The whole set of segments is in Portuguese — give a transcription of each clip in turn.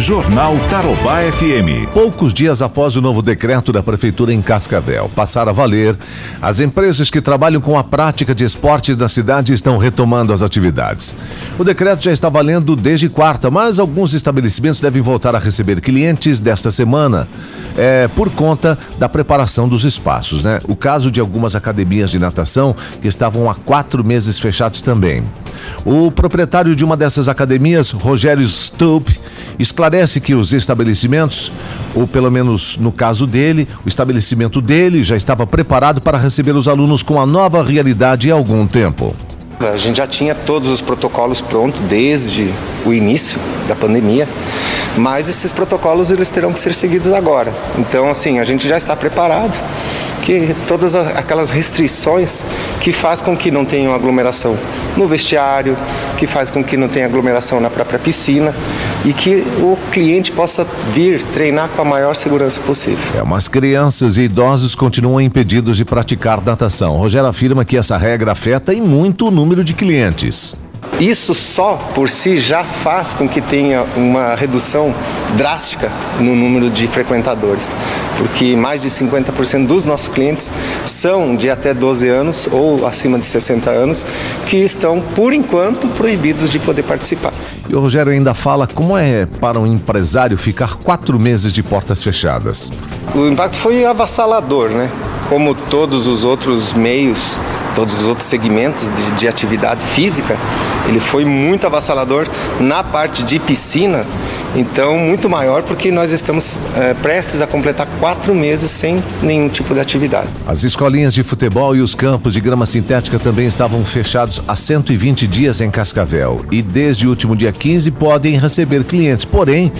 Jornal Tarobá FM. Poucos dias após o novo decreto da Prefeitura em Cascavel passar a valer, as empresas que trabalham com a prática de esportes na cidade estão retomando as atividades. O decreto já está valendo desde quarta, mas alguns estabelecimentos devem voltar a receber clientes desta semana. É, por conta da preparação dos espaços, né? O caso de algumas academias de natação que estavam há quatro meses fechados também. O proprietário de uma dessas academias, Rogério Stupp, esclarece que os estabelecimentos, ou pelo menos no caso dele, o estabelecimento dele já estava preparado para receber os alunos com a nova realidade há algum tempo. A gente já tinha todos os protocolos prontos desde o início da pandemia, mas esses protocolos eles terão que ser seguidos agora. Então, assim, a gente já está preparado que todas aquelas restrições que faz com que não tenha aglomeração no vestiário, que faz com que não tenha aglomeração na própria piscina e que o cliente possa vir treinar com a maior segurança possível. É, mas crianças e idosos continuam impedidos de praticar natação. Rogério afirma que essa regra afeta em muito o número de clientes. Isso só por si já faz com que tenha uma redução drástica no número de frequentadores, porque mais de 50% dos nossos clientes são de até 12 anos ou acima de 60 anos que estão, por enquanto, proibidos de poder participar. E o Rogério ainda fala como é para um empresário ficar quatro meses de portas fechadas. O impacto foi avassalador, né? Como todos os outros meios todos os outros segmentos de, de atividade física, ele foi muito avassalador na parte de piscina, então muito maior porque nós estamos é, prestes a completar quatro meses sem nenhum tipo de atividade. As escolinhas de futebol e os campos de grama sintética também estavam fechados há 120 dias em Cascavel e desde o último dia 15 podem receber clientes, porém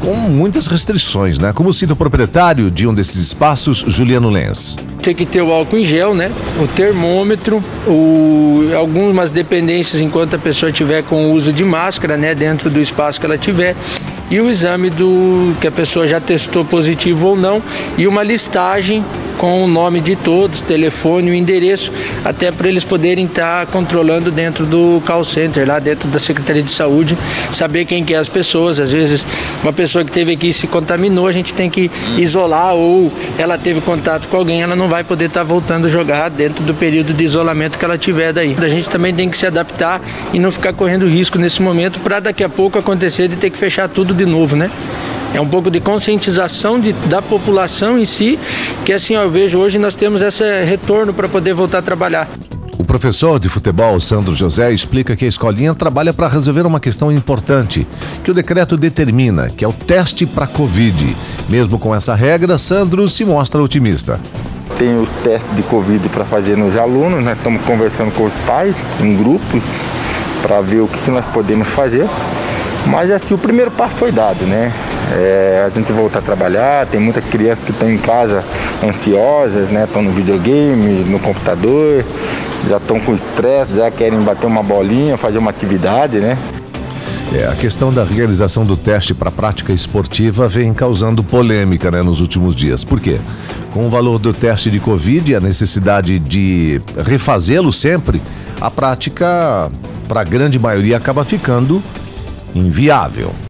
com muitas restrições, né? Como cita o proprietário de um desses espaços, Juliano Lenz tem que ter o álcool em gel, né? O termômetro, o, algumas dependências enquanto a pessoa tiver com o uso de máscara, né? Dentro do espaço que ela tiver e o exame do que a pessoa já testou positivo ou não e uma listagem com o nome de todos, telefone, o endereço, até para eles poderem estar tá controlando dentro do call center, lá dentro da Secretaria de Saúde, saber quem que é as pessoas. Às vezes, uma pessoa que teve aqui se contaminou, a gente tem que isolar ou ela teve contato com alguém, ela não vai poder estar tá voltando a jogar dentro do período de isolamento que ela tiver daí. A gente também tem que se adaptar e não ficar correndo risco nesse momento para daqui a pouco acontecer de ter que fechar tudo de novo, né? é um pouco de conscientização de, da população em si, que assim eu vejo hoje nós temos esse retorno para poder voltar a trabalhar. O professor de futebol, Sandro José, explica que a escolinha trabalha para resolver uma questão importante, que o decreto determina, que é o teste para Covid. Mesmo com essa regra, Sandro se mostra otimista. Tem o teste de Covid para fazer nos alunos, nós estamos conversando com os pais, em grupos, para ver o que nós podemos fazer. Mas assim, o primeiro passo foi dado, né? É, a gente voltar a trabalhar, tem muitas crianças que estão em casa ansiosas, né? Estão no videogame, no computador, já estão com estresse, já querem bater uma bolinha, fazer uma atividade, né? É, a questão da realização do teste para prática esportiva vem causando polêmica né, nos últimos dias. Por quê? Com o valor do teste de Covid e a necessidade de refazê-lo sempre, a prática, para a grande maioria, acaba ficando inviável.